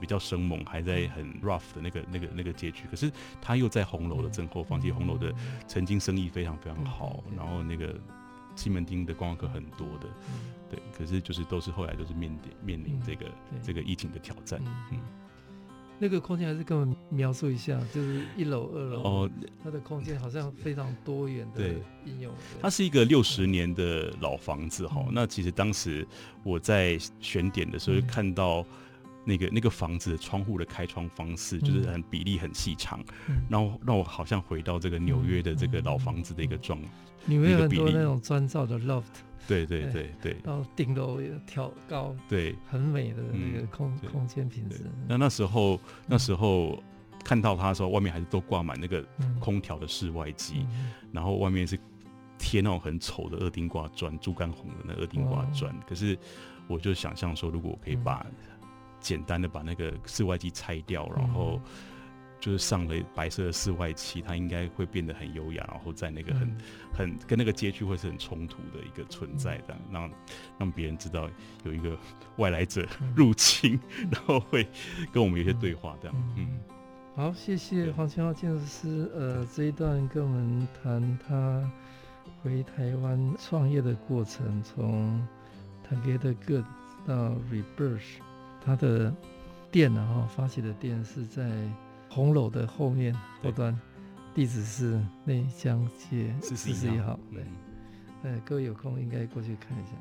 比较生猛，还在很 rough 的那个、那个、那个街区，可是他又在红楼的正后方，其实红楼的曾经生意非常非常好，然后那个西门町的观光客很多的，对，可是就是都是后来都是面临面临这个这个疫情的挑战，嗯。那个空间还是跟我们描述一下，就是一楼、二楼哦，它的空间好像非常多元的应用。它是一个六十年的老房子哈，嗯、那其实当时我在选点的时候，就看到那个、嗯、那个房子的窗户的开窗方式，就是很比例很细长，嗯、然后让我好像回到这个纽约的这个老房子的一个状。纽约有很多那种砖造的 loft。对对对对，然后顶楼也挑高，对，很美的那个空空间品质。那那时候那时候看到它的时候，外面还是都挂满那个空调的室外机，然后外面是贴那种很丑的二丁挂砖，猪肝红的那二丁挂砖。可是我就想象说，如果我可以把简单的把那个室外机拆掉，然后。就是上了白色的室外漆，它应该会变得很优雅，然后在那个很、嗯、很跟那个街区会是很冲突的一个存在的，嗯、让让别人知道有一个外来者入侵，嗯、然后会跟我们有些对话这样。嗯，嗯。好，谢谢黄千浩建筑师，呃，这一段跟我们谈他回台湾创业的过程，从 Together Good 到 Rebirth，他的店然后发起的店是在。红楼的后面后端，地址是内江街四十一号。对，呃，各位有空应该过去看一下。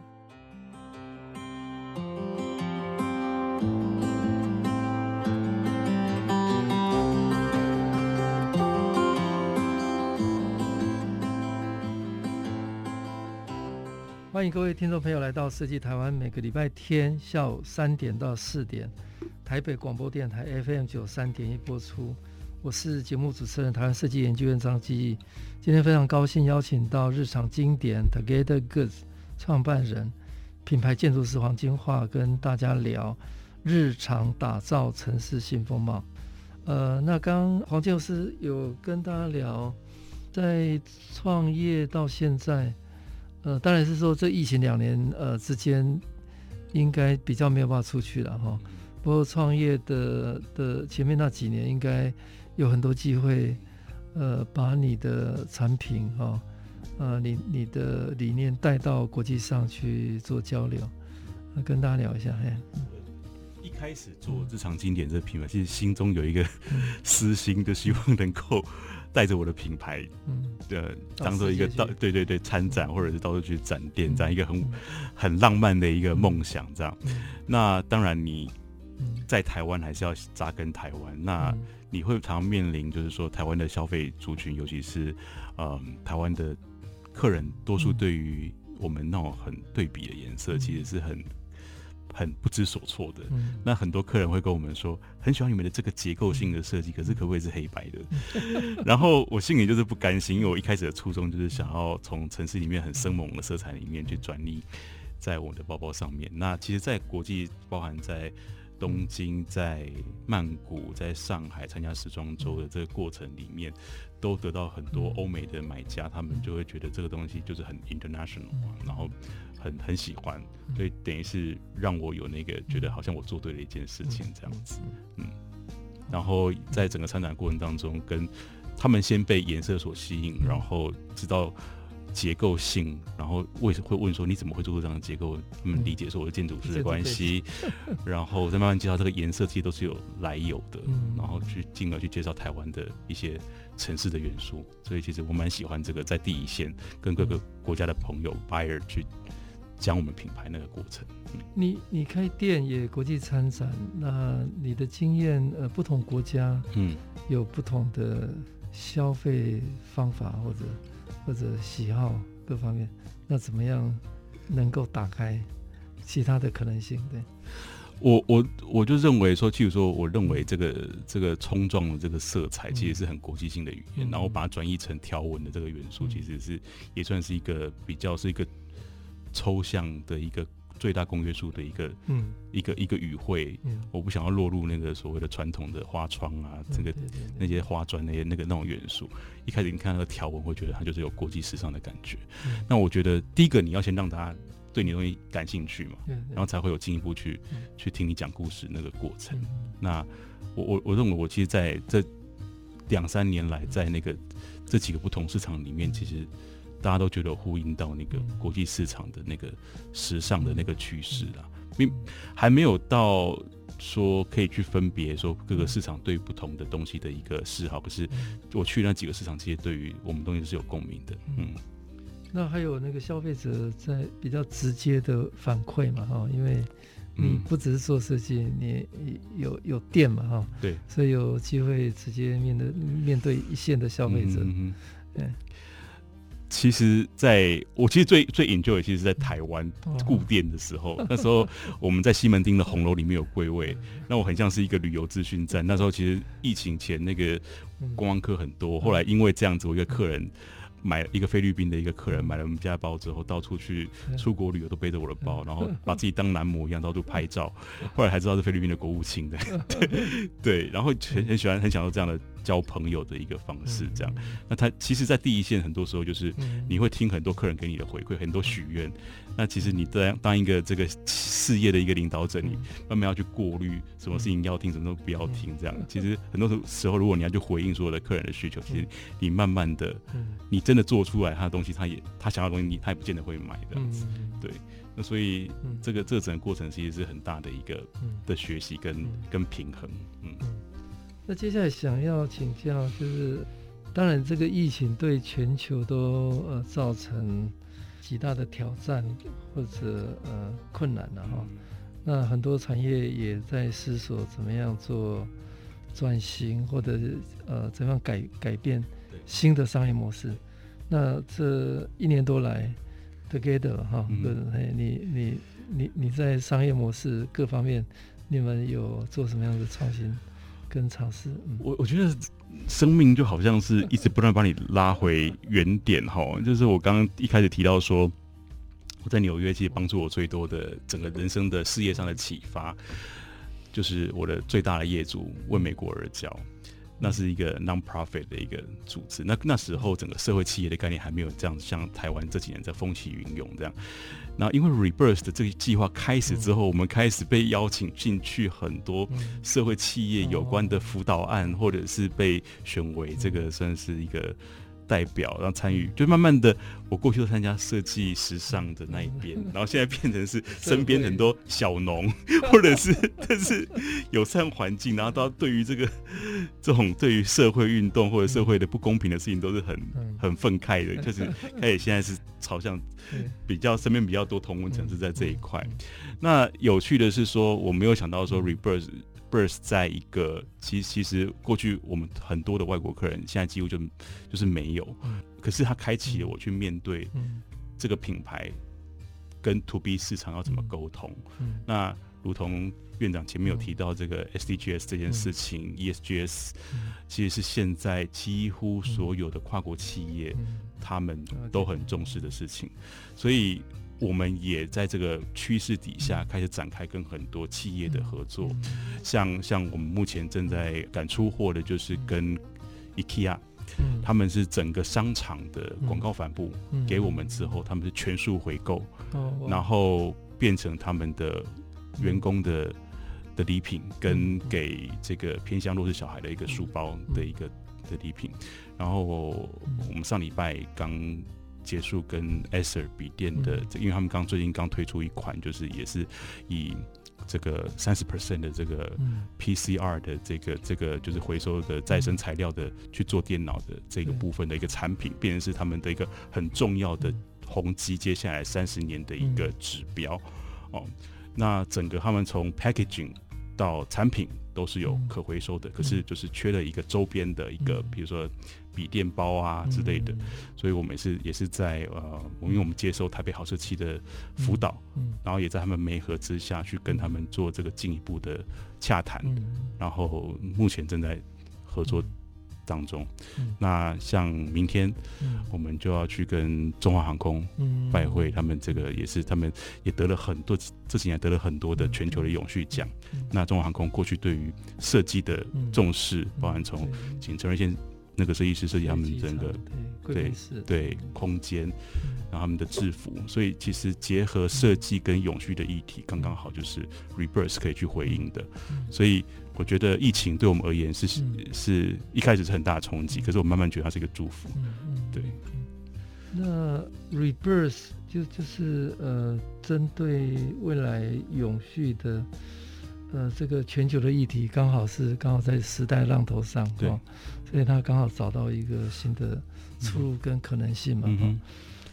欢迎各位听众朋友来到设计台湾，每个礼拜天下午三点到四点。台北广播电台 FM 九三点一播出，我是节目主持人台湾设计研究院张基义。今天非常高兴邀请到日常经典 Together Goods 创办人、品牌建筑师黄金樺，跟大家聊日常打造城市新风貌。呃，那刚黄建筑师有跟大家聊，在创业到现在，呃，当然是说这疫情两年呃之间，应该比较没有办法出去了哈。不过创业的的前面那几年，应该有很多机会，呃，把你的产品哈、哦，呃，你你的理念带到国际上去做交流，呃、跟大家聊一下。嘿，一开始做日常经典这个品牌，其实心中有一个私心，就希望能够带着我的品牌，嗯，呃，当做一个到对对对参展，或者是到处去展店，这样一个很很浪漫的一个梦想，这样。那当然你。在台湾还是要扎根台湾，那你会常常面临，就是说台湾的消费族群，尤其是，嗯，台湾的客人，多数对于我们那种很对比的颜色，其实是很很不知所措的。那很多客人会跟我们说，很喜欢你们的这个结构性的设计，可是可不可以是黑白的？然后我心里就是不甘心，因为我一开始的初衷就是想要从城市里面很生猛的色彩里面去转移在我的包包上面。那其实，在国际，包含在东京、在曼谷、在上海参加时装周的这个过程里面，都得到很多欧美的买家，他们就会觉得这个东西就是很 international，然后很很喜欢，所以等于是让我有那个觉得好像我做对了一件事情这样子，嗯，然后在整个参展过程当中，跟他们先被颜色所吸引，然后直到。结构性，然后为什么会问说你怎么会做出这样的结构？他们理解说我的建筑师的关系，然后再慢慢介绍这个颜色，其实都是有来由的，嗯然后去进而去介绍台湾的一些城市的元素。所以其实我蛮喜欢这个在第一线跟各个国家的朋友 buyer 去讲我们品牌那个过程。你你开店也国际参展，那你的经验呃不同国家嗯有不同的消费方法或者或者喜好各方面，那怎么样能够打开其他的可能性？对。我我我就认为说，譬如说，我认为这个这个冲撞的这个色彩，其实是很国际性的语言，嗯、然后把它转译成条纹的这个元素，其实是也算是一个比较是一个抽象的一个最大公约数的一个嗯一个一个语汇。嗯、我不想要落入那个所谓的传统的花窗啊，这个那些花砖那些那个那种元素。一开始你看那个条纹，会觉得它就是有国际时尚的感觉。嗯、那我觉得第一个你要先让它。对你东西感兴趣嘛，然后才会有进一步去去听你讲故事那个过程。那我我我认为我其实在这两三年来，在那个这几个不同市场里面，其实大家都觉得呼应到那个国际市场的那个时尚的那个趋势啊，并还没有到说可以去分别说各个市场对不同的东西的一个嗜好。可是我去那几个市场，其实对于我们东西是有共鸣的，嗯。那还有那个消费者在比较直接的反馈嘛，哈，因为你不只是做设计，你有有店嘛，哈，对，所以有机会直接面对面对一线的消费者，嗯，对。其实在我其实最最 enjoy 其实是在台湾顾店的时候，那时候我们在西门町的红楼里面有归位，那我很像是一个旅游资讯站。那时候其实疫情前那个观光客很多，后来因为这样子，我一个客人。买一个菲律宾的一个客人买了我们家的包之后，到处去出国旅游都背着我的包，然后把自己当男模一样到处拍照。后来才知道是菲律宾的国务卿的，对对，然后很很喜欢很享受这样的。交朋友的一个方式，这样。那他其实，在第一线，很多时候就是你会听很多客人给你的回馈，很多许愿。那其实你当当一个这个事业的一个领导者，你慢慢要去过滤什么事情要听，什么都不要听。这样，其实很多时候，如果你要去回应所有的客人的需求，其实你慢慢的，你真的做出来他的东西，他也他想要的东西，你他也不见得会买这样子。对。那所以这个这个整个过程其实是很大的一个的学习跟跟平衡，嗯。那接下来想要请教，就是当然这个疫情对全球都呃造成极大的挑战或者呃困难了哈。那很多产业也在思索怎么样做转型，或者呃怎样改改变新的商业模式。那这一年多来，Together 哈，对，你你你你在商业模式各方面，你们有做什么样的创新？跟尝试，我我觉得生命就好像是一直不断把你拉回原点哈，就是我刚刚一开始提到说，我在纽约其实帮助我最多的整个人生的事业上的启发，就是我的最大的业主为美国而教，那是一个 non-profit 的一个组织，那那时候整个社会企业的概念还没有这样像台湾这几年在风起云涌这样。那因为 Rebirth 的这个计划开始之后，我们开始被邀请进去很多社会企业有关的辅导案，或者是被选为这个算是一个。代表，然后参与，就慢慢的，我过去都参加设计时尚的那一边，然后现在变成是身边很多小农，或者是但是友善环境，然后到对于这个这种对于社会运动或者社会的不公平的事情都是很很愤慨的，就是 开始现在是朝向比较身边比较多同温层是在这一块。那有趣的是说，我没有想到说 Rebirth。Birth 在一个，其实其实过去我们很多的外国客人，现在几乎就就是没有。可是他开启了我去面对这个品牌跟 To B 市场要怎么沟通。那如同院长前面有提到这个 SDGs 这件事情，ESGs 其实是现在几乎所有的跨国企业他们都很重视的事情，所以。我们也在这个趋势底下开始展开跟很多企业的合作，像像我们目前正在赶出货的，就是跟 IKEA，他们是整个商场的广告帆布给我们之后，他们是全数回购，然后变成他们的员工的的礼品，跟给这个偏向弱势小孩的一个书包的一个的礼品，然后我们上礼拜刚。结束跟 Acer 笔电的，因为他们刚最近刚推出一款，就是也是以这个三十 percent 的这个 PCR 的这个这个就是回收的再生材料的去做电脑的这个部分的一个产品，变成是他们的一个很重要的宏基接下来三十年的一个指标。哦。那整个他们从 packaging 到产品都是有可回收的，嗯、可是就是缺了一个周边的一个，比、嗯、如说笔电包啊之类的，嗯、所以我们也是也是在呃，因为我们接受台北好设计的辅导，然后也在他们媒合之下去跟他们做这个进一步的洽谈，嗯、然后目前正在合作。当中，嗯、那像明天，嗯、我们就要去跟中华航空拜会，他们这个也是，他们也得了很多这几年得了很多的全球的永续奖。嗯、那中华航空过去对于设计的重视，嗯、包含从请陈瑞先那个设计师设计他们整个对对空间，然后他们的制服，所以其实结合设计跟永续的议题，刚刚好就是 Rebirth 可以去回应的，所以。我觉得疫情对我们而言是、嗯、是一开始是很大的冲击，可是我慢慢觉得它是一个祝福。嗯嗯、对。那 Rebirth 就就是呃，针对未来永续的呃这个全球的议题，刚好是刚好在时代浪头上，对、哦，所以他刚好找到一个新的出路跟可能性嘛。嗯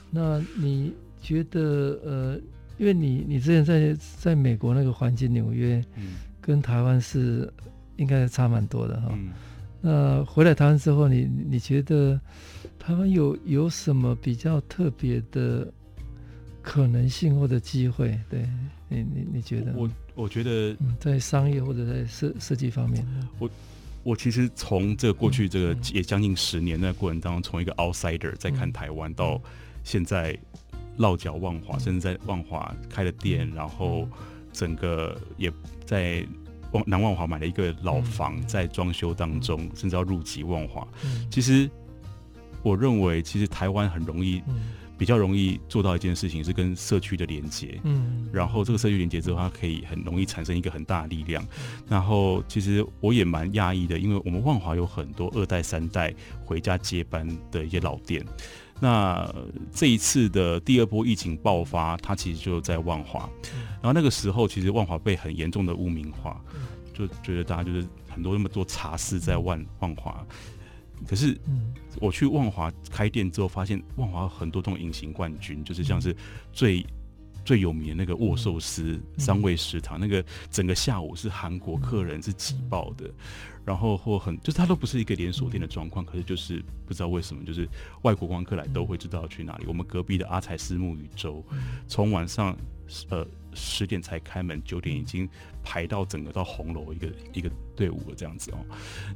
那你觉得呃，因为你你之前在在美国那个环境纽约，嗯。跟台湾是应该差蛮多的哈。嗯、那回来台湾之后，你你觉得台湾有有什么比较特别的可能性或者机会？对你你你觉得？我我觉得、嗯、在商业或者在设设计方面，我我其实从这个过去这个也将近十年的过程当中，从一个 outsider 在看台湾到现在落脚万华，嗯、甚至在万华开了店，嗯、然后。整个也在万南万华买了一个老房，在装修当中，嗯、甚至要入籍万华。嗯、其实我认为，其实台湾很容易，嗯、比较容易做到一件事情，是跟社区的连接。嗯，然后这个社区连接之后，它可以很容易产生一个很大的力量。嗯、然后，其实我也蛮讶异的，因为我们万华有很多二代、三代回家接班的一些老店。那这一次的第二波疫情爆发，它其实就在万华，然后那个时候其实万华被很严重的污名化，就觉得大家就是很多那么多茶室在万万华，可是我去万华开店之后，发现万华很多这种隐形冠军，就是像是最最有名的那个握寿司三味食堂，那个整个下午是韩国客人是挤爆的。然后或很就是它都不是一个连锁店的状况，可是就是不知道为什么，就是外国观光客来都会知道去哪里。我们隔壁的阿才私木宇宙，从晚上呃十点才开门，九点已经排到整个到红楼一个一个队伍了这样子哦。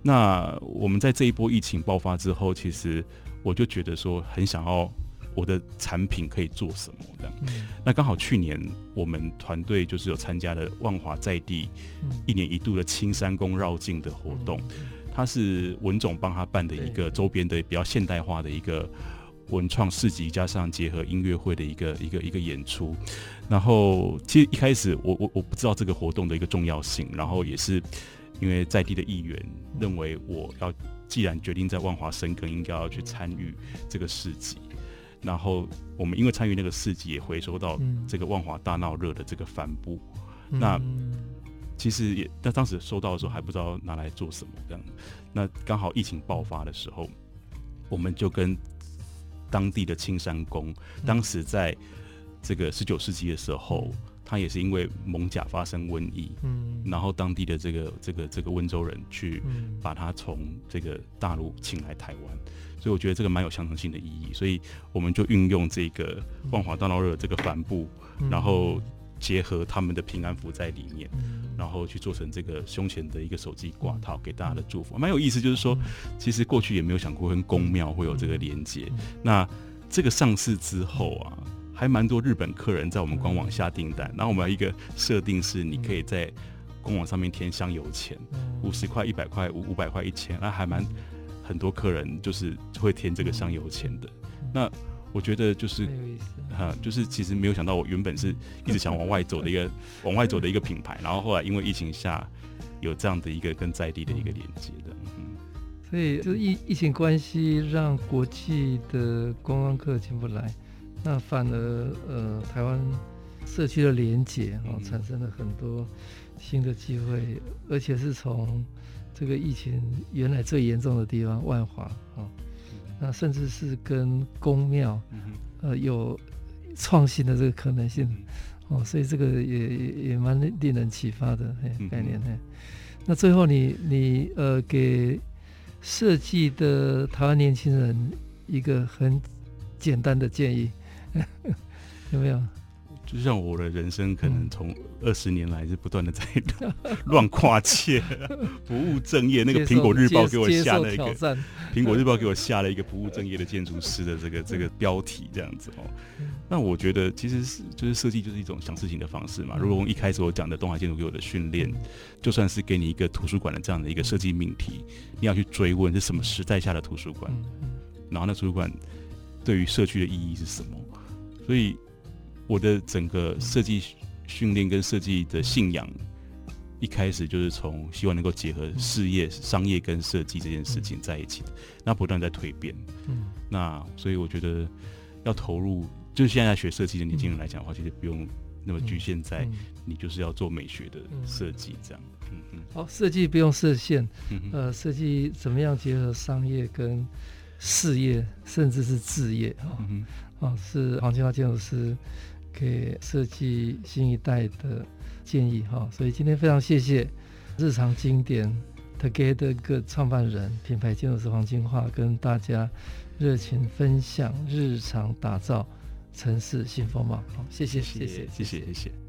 那我们在这一波疫情爆发之后，其实我就觉得说很想要。我的产品可以做什么？这样，嗯、那刚好去年我们团队就是有参加了万华在地一年一度的青山宫绕境的活动，它是文总帮他办的一个周边的比较现代化的一个文创市集，加上结合音乐会的一个一个一个演出。然后其实一开始我我我不知道这个活动的一个重要性，然后也是因为在地的议员认为我要既然决定在万华生根，应该要去参与这个市集。然后我们因为参与那个市集，也回收到这个万华大闹热的这个帆布。嗯、那其实也，那当时收到的时候还不知道拿来做什么这样。那刚好疫情爆发的时候，我们就跟当地的青山宫，当时在这个十九世纪的时候，他也是因为蒙甲发生瘟疫，嗯，然后当地的这个这个这个温州人去把他从这个大陆请来台湾。所以我觉得这个蛮有象征性的意义，所以我们就运用这个万华大闹热这个帆布，嗯、然后结合他们的平安符在里面，嗯、然后去做成这个胸前的一个手机挂套，给大家的祝福，蛮有意思。就是说，其实过去也没有想过跟宫庙会有这个连接。嗯、那这个上市之后啊，还蛮多日本客人在我们官网下订单，然后我们有一个设定是，你可以在官网上面填香油钱，五十块、一百块、五五百块、一千，那还蛮。很多客人就是会填这个香油钱的，嗯、那我觉得就是哈、啊，就是其实没有想到，我原本是一直想往外走的一个 往外走的一个品牌，然后后来因为疫情下有这样的一个跟在地的一个连接的，嗯，所以就是疫疫情关系让国际的观光客进不来，那反而呃台湾社区的连接哦产生了很多新的机会，而且是从。这个疫情原来最严重的地方万华啊，那甚至是跟公庙，呃，有创新的这个可能性，哦，所以这个也也也蛮令人启发的嘿概念嘿。嗯、那最后你你呃给设计的台湾年轻人一个很简单的建议，有没有？就像我的人生，可能从二十年来是不断的在 乱跨界，不务正业。那个苹果日报给我下了一个苹果日报给我下了一个不务正业的建筑师的这个这个标题，这样子哦。那我觉得其实是就是设计就是一种想事情的方式嘛。如果一开始我讲的东海建筑给我的训练，就算是给你一个图书馆的这样的一个设计命题，你要去追问是什么时代下的图书馆，然后那图书馆对于社区的意义是什么，所以。我的整个设计训练跟设计的信仰，一开始就是从希望能够结合事业、商业跟设计这件事情在一起的，那不断在蜕变。嗯，那所以我觉得要投入，就是现在学设计的年轻人来讲的话，其实不用那么局限在你就是要做美学的设计这样。嗯嗯。好，设计不用设限。呃，设计怎么样结合商业跟事业，甚至是置业？哈，啊，是黄金华建筑师。给设计新一代的建议哈，所以今天非常谢谢日常经典 Together Good 创办人、品牌建筑师黄金华跟大家热情分享日常打造城市新风貌。好，谢谢，谢谢，谢谢。谢谢。